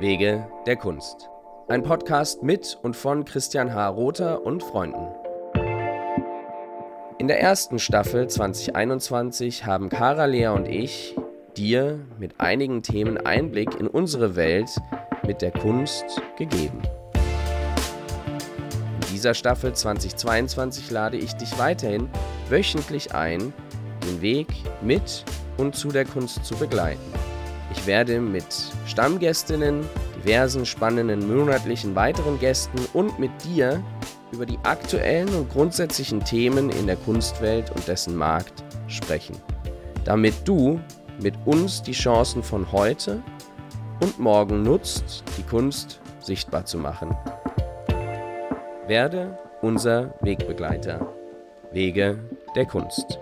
Wege der Kunst. Ein Podcast mit und von Christian H. Rother und Freunden. In der ersten Staffel 2021 haben Cara Lea und ich dir mit einigen Themen Einblick in unsere Welt mit der Kunst gegeben. In dieser Staffel 2022 lade ich dich weiterhin wöchentlich ein, den Weg mit und zu der Kunst zu begleiten. Ich werde mit Stammgästinnen, diversen spannenden monatlichen weiteren Gästen und mit dir über die aktuellen und grundsätzlichen Themen in der Kunstwelt und dessen Markt sprechen, damit du mit uns die Chancen von heute und morgen nutzt, die Kunst sichtbar zu machen. Werde unser Wegbegleiter. Wege der Kunst.